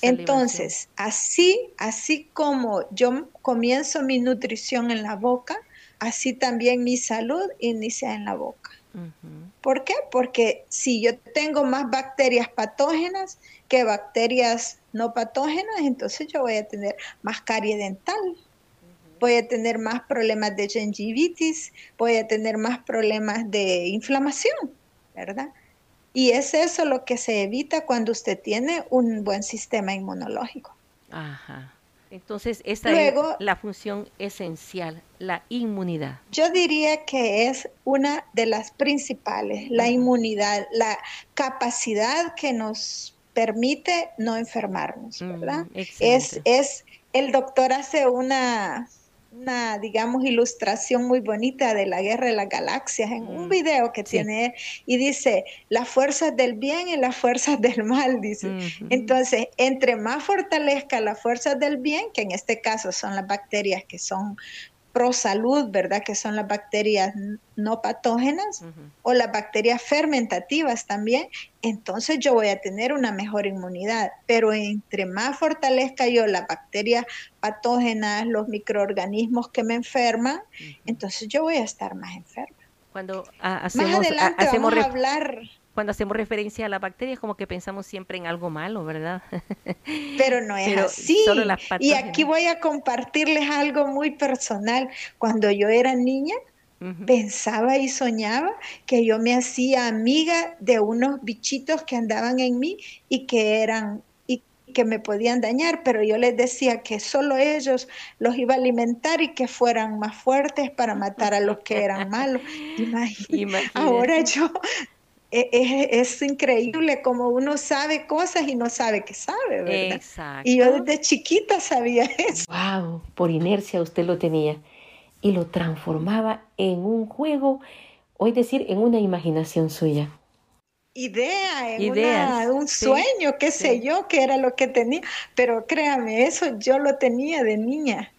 Entonces, así, así como yo comienzo mi nutrición en la boca, así también mi salud inicia en la boca. ¿Por qué? Porque si yo tengo más bacterias patógenas que bacterias no patógenas, entonces yo voy a tener más carie dental, voy a tener más problemas de gingivitis, voy a tener más problemas de inflamación, ¿verdad? Y es eso lo que se evita cuando usted tiene un buen sistema inmunológico. Ajá. Entonces, esta es la función esencial, la inmunidad. Yo diría que es una de las principales, la inmunidad, la capacidad que nos permite no enfermarnos, mm, ¿verdad? es, es, el doctor hace una, una, digamos, ilustración muy bonita de la guerra de las galaxias en un mm, video que tiene y dice las fuerzas del bien y las fuerzas del mal, dice. Entonces, entre más fortalezca las fuerzas del bien, que en este caso son las bacterias que son pro salud, ¿verdad? Que son las bacterias no patógenas o las bacterias fermentativas también, entonces yo voy a tener una mejor inmunidad. Pero entre más fortalezca yo las bacterias patógenas, los microorganismos que me enferman, entonces yo voy a estar más enferma. Cuando hacemos, más adelante vamos a hablar cuando hacemos referencia a las bacterias, como que pensamos siempre en algo malo, ¿verdad? Pero no es así. y aquí voy a compartirles algo muy personal. Cuando yo era niña, pensaba y soñaba que yo me hacía amiga de unos bichitos que andaban en mí y que eran y que me podían dañar, pero yo les decía que solo ellos los iba a alimentar y que fueran más fuertes para matar a los que eran malos. Imagínate. Ahora yo e, es, increíble como uno sabe cosas y no sabe que sabe, ¿verdad? Exacto. Y yo desde chiquita sabía eso. Wow, por inercia usted lo tenía y lo transformaba en un juego, o es decir, en una imaginación suya. Idea, en un sueño, qué sé yo, que era lo que tenía. Pero créame, eso yo lo tenía de niña.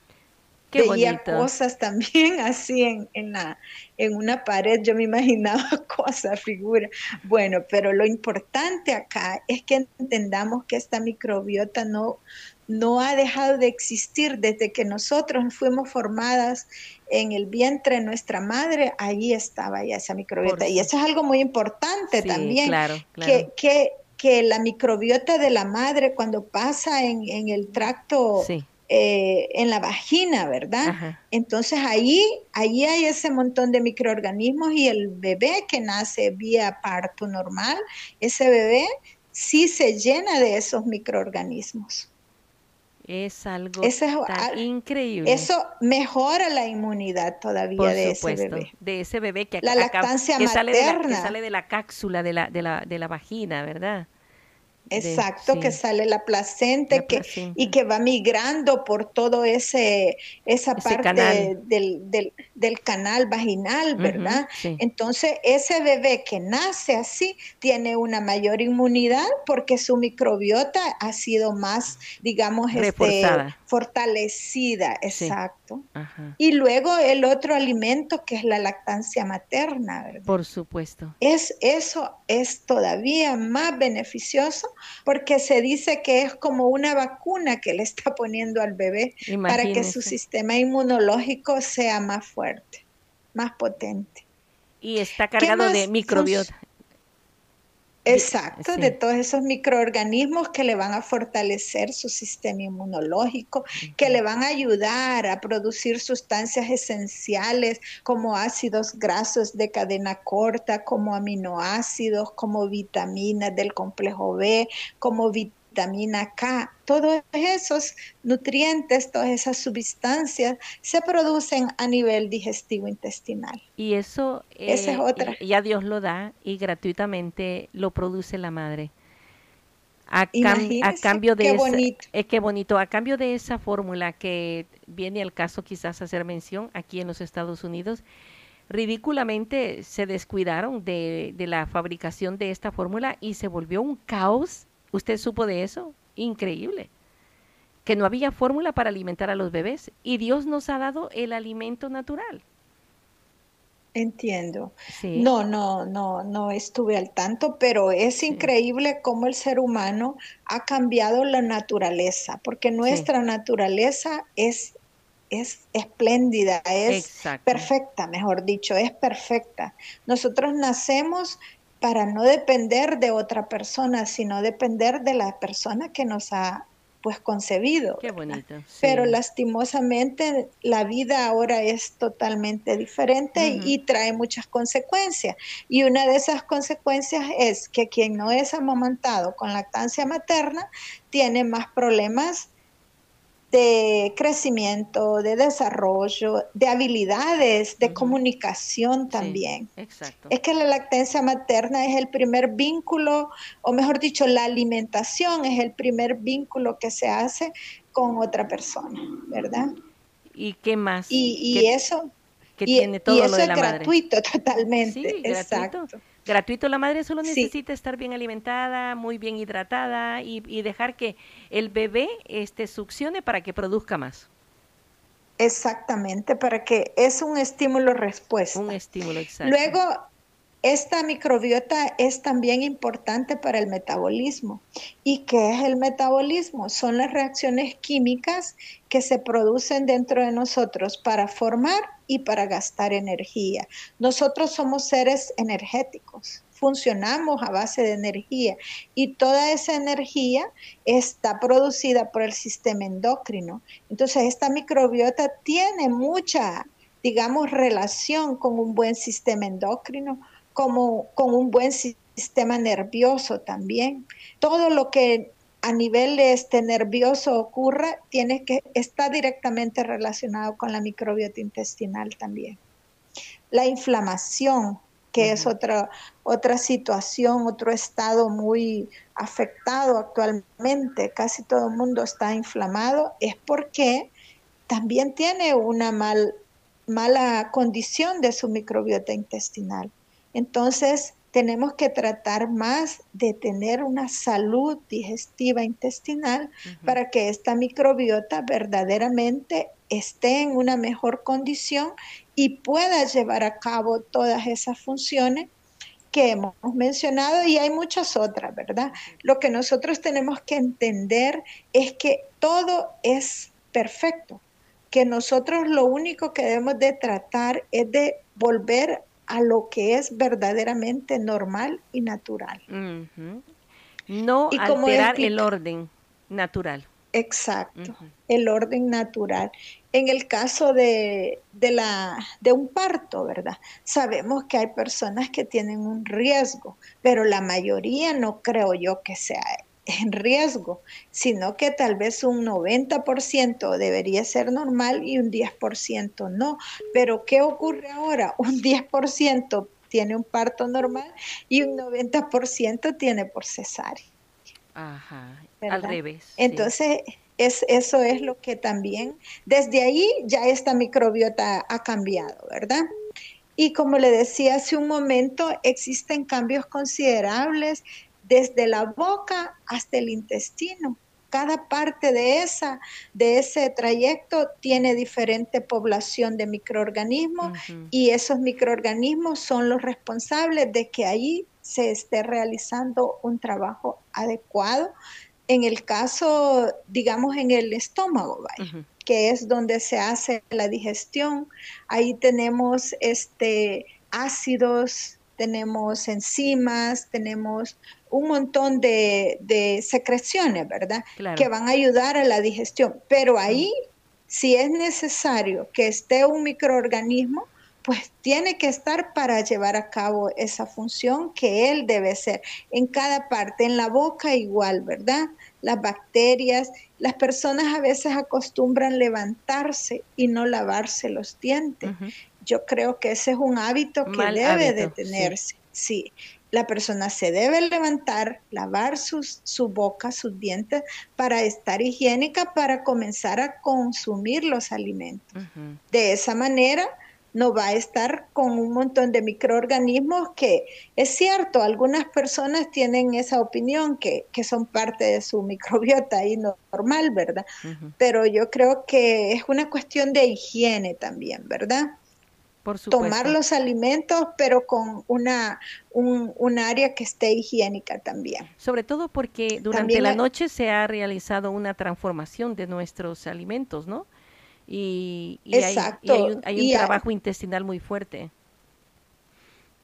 Veía cosas también así en, en, la, en una pared, yo me imaginaba cosas, figuras. Bueno, pero lo importante acá es que entendamos que esta microbiota no, no ha dejado de existir desde que nosotros fuimos formadas en el vientre de nuestra madre, ahí estaba ya esa microbiota. Y eso es algo muy importante también, Que, que, que, la microbiota de la madre cuando pasa en, en el tracto eh, en la vagina, ¿verdad? Entonces ahí, ahí hay ese montón de microorganismos y el bebé que nace vía parto normal, ese bebé sí se llena de esos microorganismos. Es algo increíble. Eso mejora la inmunidad todavía de ese bebé. De ese bebé que, la lactancia materna. Sale de la, que sale de la cápsula de la, de la, de la vagina, ¿verdad? Exacto, que sale la placenta, que, y que va migrando por todo ese esa parte Del, del, canal vaginal, ¿verdad? Entonces, ese bebé que nace así tiene una mayor inmunidad porque su microbiota ha sido más, digamos, este, fortalecida, exacto. Y luego el otro alimento que es la lactancia materna, ¿verdad? Por supuesto. Es, eso es todavía más beneficioso porque se dice que es como una vacuna que le está poniendo al bebé para que su sistema inmunológico sea más fuerte, más potente. Y está cargado de microbiota. Exacto, de todos esos microorganismos que le van a fortalecer su sistema inmunológico, que le van a ayudar a producir sustancias esenciales como ácidos grasos de cadena corta, como aminoácidos, como vitaminas del complejo B, como vitaminas vitamina K, todos esos nutrientes, todas esas sustancias se producen a nivel digestivo intestinal. Y eso es eh, otra. ya Dios lo da y gratuitamente lo produce la madre. A, cambio de qué bonito. es que bonito, a cambio de esa fórmula que viene al caso quizás hacer mención aquí en los Estados Unidos, ridículamente se descuidaron de, de la fabricación de esta fórmula y se volvió un caos ¿Usted supo de eso? Increíble. Que no había fórmula para alimentar a los bebés y Dios nos ha dado el alimento natural. Entiendo. No, no, no, no estuve al tanto, pero es increíble cómo el ser humano ha cambiado la naturaleza, porque nuestra naturaleza es, es espléndida, es perfecta, mejor dicho, es perfecta. Nosotros nacemos para no depender de otra persona, sino depender de la persona que nos ha pues concebido. Qué bonito. Pero lastimosamente la vida ahora es totalmente diferente y trae muchas consecuencias. Y una de esas consecuencias es que quien no es amamantado con lactancia materna tiene más problemas de crecimiento, de desarrollo, de habilidades, de comunicación también. exacto. Es que la lactancia materna es el primer vínculo, o mejor dicho, la alimentación es el primer vínculo que se hace con otra persona, ¿verdad? ¿Y qué más? Y, eso, que tiene todo lo de la es gratuito totalmente. Sí, exacto gratuito. La madre solo necesita estar bien alimentada, muy bien hidratada y, dejar que el bebé este, succione para que produzca más. Exactamente, para que es un estímulo respuesta. Un estímulo, exacto. Luego, esta microbiota es también importante para el metabolismo. ¿Y qué es el metabolismo? Son las reacciones químicas que se producen dentro de nosotros para formar y para gastar energía. Nosotros somos seres energéticos, funcionamos a base de energía y toda esa energía está producida por el sistema endocrino. Entonces, esta microbiota tiene mucha, digamos, relación con un buen sistema endocrino como con un buen sistema nervioso también. Todo lo que a nivel este nervioso ocurra tiene que está directamente relacionado con la microbiota intestinal también. La inflamación, que es otra otra situación, otro estado muy afectado actualmente, casi todo el mundo está inflamado, es porque también tiene una mal, mala condición de su microbiota intestinal. Entonces, tenemos que tratar más de tener una salud digestiva intestinal para que esta microbiota verdaderamente esté en una mejor condición y pueda llevar a cabo todas esas funciones que hemos mencionado y hay muchas otras, ¿verdad? Lo que nosotros tenemos que entender es que todo es perfecto, que nosotros lo único que debemos de tratar es de volver a lo que es verdaderamente normal y natural. No alterar el orden natural. Exacto, el orden natural. En el caso de, de, la, de un parto, ¿verdad? Sabemos que hay personas que tienen un riesgo, pero la mayoría no creo yo que sea en riesgo, sino que tal vez un 90% debería ser normal y un 10% no. Pero ¿qué ocurre ahora? Un 10% tiene un parto normal y un 90% tiene por cesárea. Ajá, al revés. Entonces, es, eso es lo que también, desde ahí ya esta microbiota ha cambiado, ¿verdad? Y como le decía hace un momento, existen cambios considerables desde la boca hasta el intestino. Cada parte de, esa, de ese trayecto tiene diferente población de microorganismos y esos microorganismos son los responsables de que ahí se esté realizando un trabajo adecuado. En el caso, digamos, en el estómago, que es donde se hace la digestión, ahí tenemos este, ácidos, tenemos enzimas, tenemos un montón de, secreciones, ¿verdad? Que van a ayudar a la digestión. Pero ahí, si es necesario que esté un microorganismo, pues tiene que estar para llevar a cabo esa función que él debe ser. En cada parte, en la boca igual, ¿verdad? Las bacterias, las personas a veces acostumbran levantarse y no lavarse los dientes. Yo creo que ese es un hábito que debe de tenerse. sí la persona se debe levantar, lavar sus, su boca, sus dientes, para estar higiénica, para comenzar a consumir los alimentos. De esa manera no va a estar con un montón de microorganismos que es cierto, algunas personas tienen esa opinión que, son parte de su microbiota y normal, ¿verdad? Pero yo creo que es una cuestión de higiene también, ¿verdad? Tomar los alimentos, pero con una un, área que esté higiénica también. Sobre todo porque durante la noche se ha realizado una transformación de nuestros alimentos, ¿no? Y, Exacto. hay, un, trabajo intestinal muy fuerte.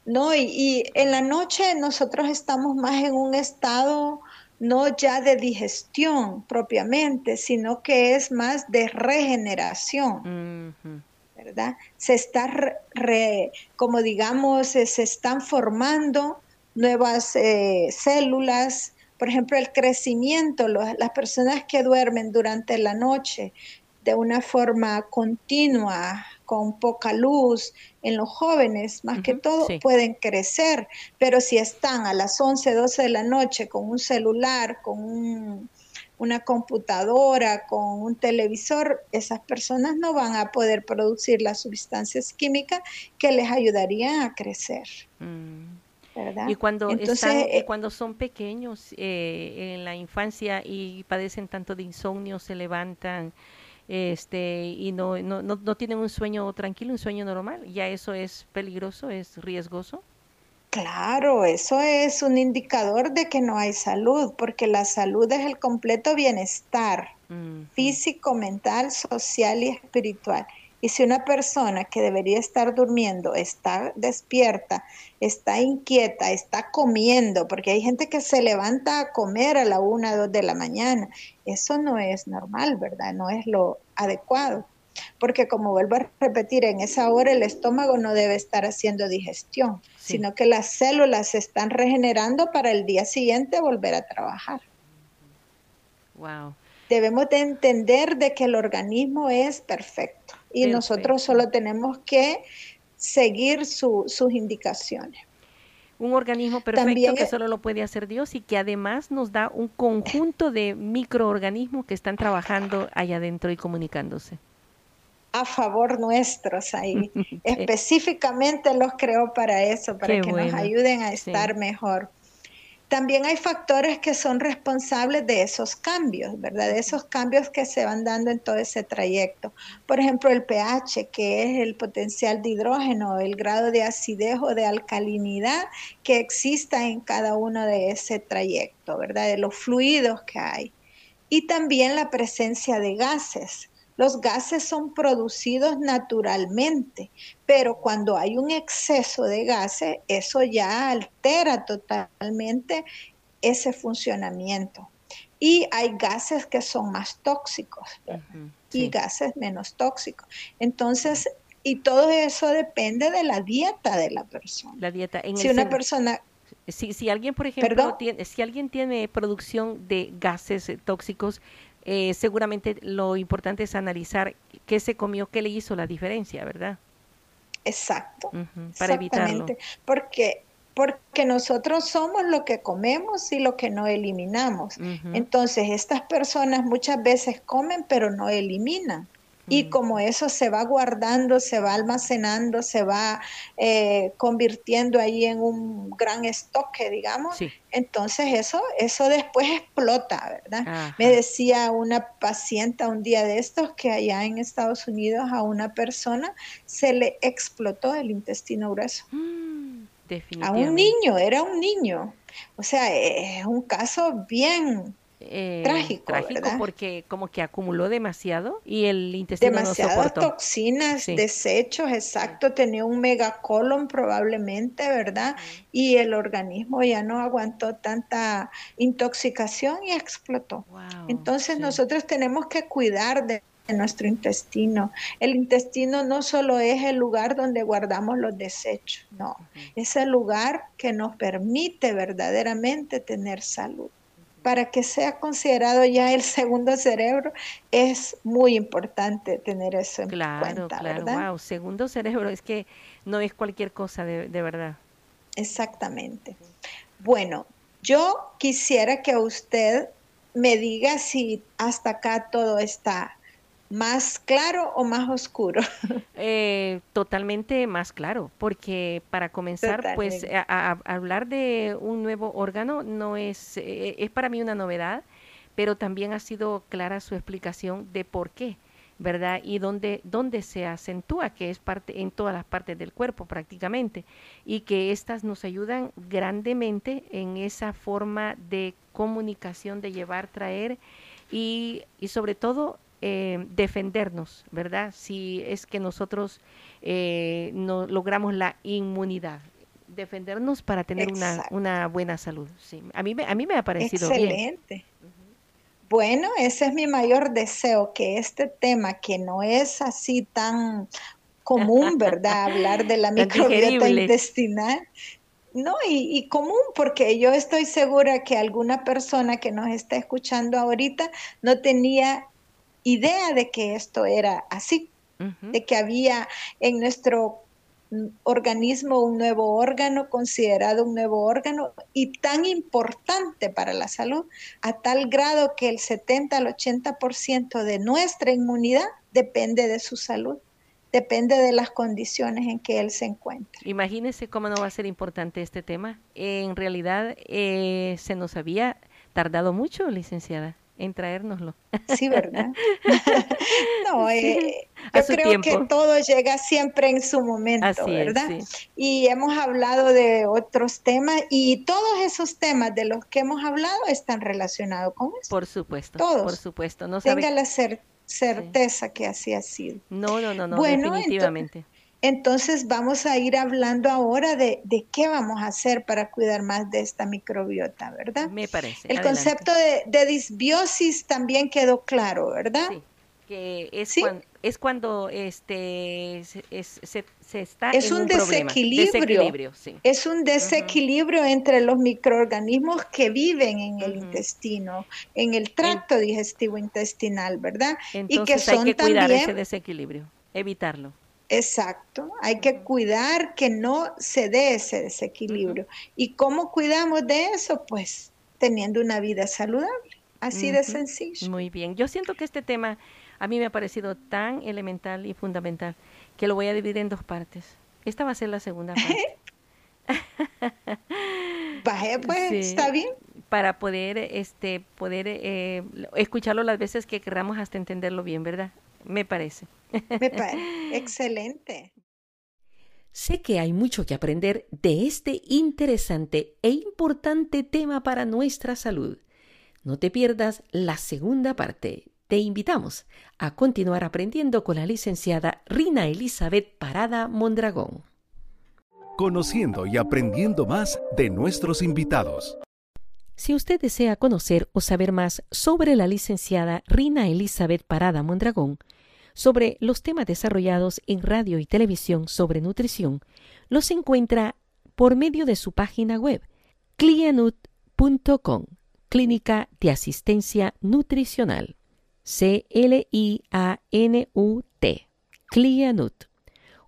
No, y, en la noche nosotros estamos más en un estado no ya de digestión propiamente, sino que es más de regeneración. ¿Verdad? Se está, como digamos, se están formando nuevas eh, células Por ejemplo, el crecimiento, las personas que duermen durante la noche de una forma continua, con poca luz, en los jóvenes, más que todo, pueden crecer, pero si están a las 11, 12 de la noche con un celular, con una computadora, con un televisor, esas personas no van a poder producir las sustancias químicas que les ayudarían a crecer. Mm. Y cuando, eh, cuando son pequeños eh, en la infancia y padecen tanto de insomnio, se levantan este y no, no, no, tienen un sueño tranquilo, un sueño normal, ya eso es peligroso, es riesgoso. Claro, eso es un indicador de que no hay salud, porque la salud es el completo bienestar físico, mental, social y espiritual. Y si una persona que debería estar durmiendo está despierta, está inquieta, está comiendo, porque hay gente que se levanta a comer a la una, dos de la mañana, eso no es normal, ¿verdad? No es lo adecuado. Porque como vuelvo a repetir, en esa hora el estómago no debe estar haciendo digestión, sino que las células se están regenerando para el día siguiente volver a trabajar. Wow. Debemos de entender de que el organismo es perfecto y nosotros solo tenemos que seguir sus indicaciones. Un organismo perfecto que solo lo puede hacer Dios y que además nos da un conjunto de microorganismos que están trabajando allá adentro y comunicándose. A favor nuestros ahí. Específicamente los creó para eso, para que nos ayuden a estar mejor. También hay factores que son responsables de esos cambios, ¿verdad? De esos cambios que se van dando en todo ese trayecto. Por ejemplo, el pH, que es el potencial de hidrógeno, el grado de acidez o de alcalinidad que exista en cada uno de ese trayecto, ¿verdad? De los fluidos que hay. Y también la presencia de gases. Los gases son producidos naturalmente, pero cuando hay un exceso de gases, eso ya altera totalmente ese funcionamiento. Y hay gases que son más tóxicos y gases menos tóxicos. Entonces, y todo eso depende de la dieta de la persona. La dieta. En si una persona si, si alguien, por ejemplo, tiene, si alguien tiene producción de gases tóxicos, eh, seguramente lo importante es analizar qué se comió, qué le hizo la diferencia, ¿verdad? Exacto. para evitarlo. Porque porque nosotros somos lo que comemos y lo que no eliminamos. Entonces, estas personas muchas veces comen pero no eliminan. Y como eso se va guardando, se va almacenando, se va eh, convirtiendo ahí en un gran estoque, digamos, entonces eso, eso después explota, ¿verdad? Me decía una paciente un día de estos que allá en Estados Unidos a una persona se le explotó el intestino grueso. Mm, a un niño, era un niño. O sea, es un caso bien eh, trágico, trágico porque como que acumuló demasiado y el intestino Demasiadas toxinas, desechos, exacto, tenía un megacolon probablemente, ¿verdad? Y el organismo ya no aguantó tanta intoxicación y explotó. Entonces nosotros tenemos que cuidar de nuestro intestino. El intestino no solo es el lugar donde guardamos los desechos, no, es el lugar que nos permite verdaderamente tener salud para que sea considerado ya el segundo cerebro, es muy importante tener eso en cuenta. Claro, claro, wow, segundo cerebro, es que no es cualquier cosa de, de verdad. Exactamente. Bueno, yo quisiera que usted me diga si hasta acá todo está más claro o más oscuro? Eh, totalmente más claro, porque para comenzar, pues a, hablar de un nuevo órgano no es, eh, es para mí una novedad, pero también ha sido clara su explicación de por qué. ¿verdad? Y dónde, dónde se acentúa, que es parte en todas las partes del cuerpo prácticamente, y que éstas nos ayudan grandemente en esa forma de comunicación, de llevar, traer, y, y sobre todo eh, defendernos, ¿verdad? Si es que nosotros eh, no logramos la inmunidad, defendernos para tener una, una, buena salud. Sí. A, mí, a mí me ha parecido Excelente. Bueno, ese es mi mayor deseo, que este tema que no es así tan común, ¿verdad? Hablar de la microbiota intestinal, no, y, común, porque yo estoy segura que alguna persona que nos está escuchando ahorita no tenía idea de que esto era así, de que había en nuestro organismo un nuevo órgano, considerado un nuevo órgano y tan importante para la salud, a tal grado que el 70 al 80% de nuestra inmunidad depende de su salud depende de las condiciones en que él se encuentra. Imagínese cómo no va a ser importante este tema. En realidad eh, se nos había tardado mucho, licenciada, en traérnoslo. Sí, ¿verdad? no, eh, yo creo que todo llega siempre en su momento, ¿verdad? Y hemos hablado de otros temas y todos esos temas de los que hemos hablado están relacionados con eso. Por supuesto, todos. Por supuesto. No Tenga la certeza certeza que así ha sido. No, no, no, no bueno, definitivamente. Entonces vamos a ir hablando ahora de, qué vamos a hacer para cuidar más de esta microbiota, ¿verdad? Me parece. El concepto de, disbiosis también quedó claro, ¿verdad? Sí, que es, cuando, es cuando este, se, está es un, desequilibrio, es un desequilibrio entre los microorganismos que viven en el intestino, en el tracto digestivo intestinal, ¿verdad? y que son hay que cuidar ese desequilibrio, evitarlo. Exacto, hay que cuidar que no se dé ese desequilibrio. ¿Y cómo cuidamos de eso? Pues teniendo una vida saludable, así de sencillo. Muy bien, yo siento que este tema a mí me ha parecido tan elemental y fundamental que lo voy a dividir en dos partes. Esta va a ser la segunda parte. Baje, pues, está bien. Para poder, este, poder eh, escucharlo las veces que queramos hasta entenderlo bien, ¿verdad? Me parece. Me parece. Excelente. Sé que hay mucho que aprender de este interesante e importante tema para nuestra salud. No te pierdas la segunda parte te invitamos a continuar aprendiendo con la licenciada Rina Elizabeth Parada Mondragón. Conociendo y aprendiendo más de nuestros invitados. Si usted desea conocer o saber más sobre la licenciada Rina Elizabeth Parada Mondragón, sobre los temas desarrollados en radio y televisión sobre nutrición, los encuentra por medio de su página web clianut.com, Clínica de Asistencia Nutricional. C-L-I-A-N-U-T, Clianut.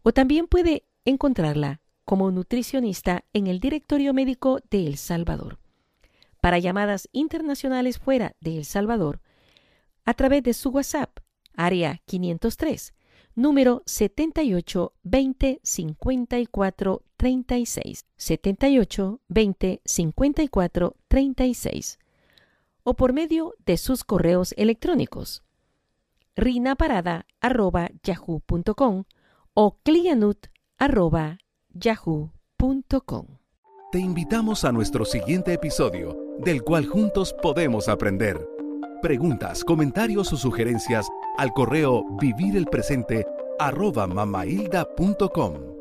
O también puede encontrarla como nutricionista en el Directorio Médico de El Salvador. Para llamadas internacionales fuera de El Salvador, a través de su WhatsApp, área 503, número 78 20 54 36, 78 20 54 36 o por medio de sus correos electrónicos rinaparada.yahoo.com o clianut.yahoo.com. Te invitamos a nuestro siguiente episodio, del cual juntos podemos aprender. Preguntas, comentarios o sugerencias al correo vivirelpresente arroba mamailda.com.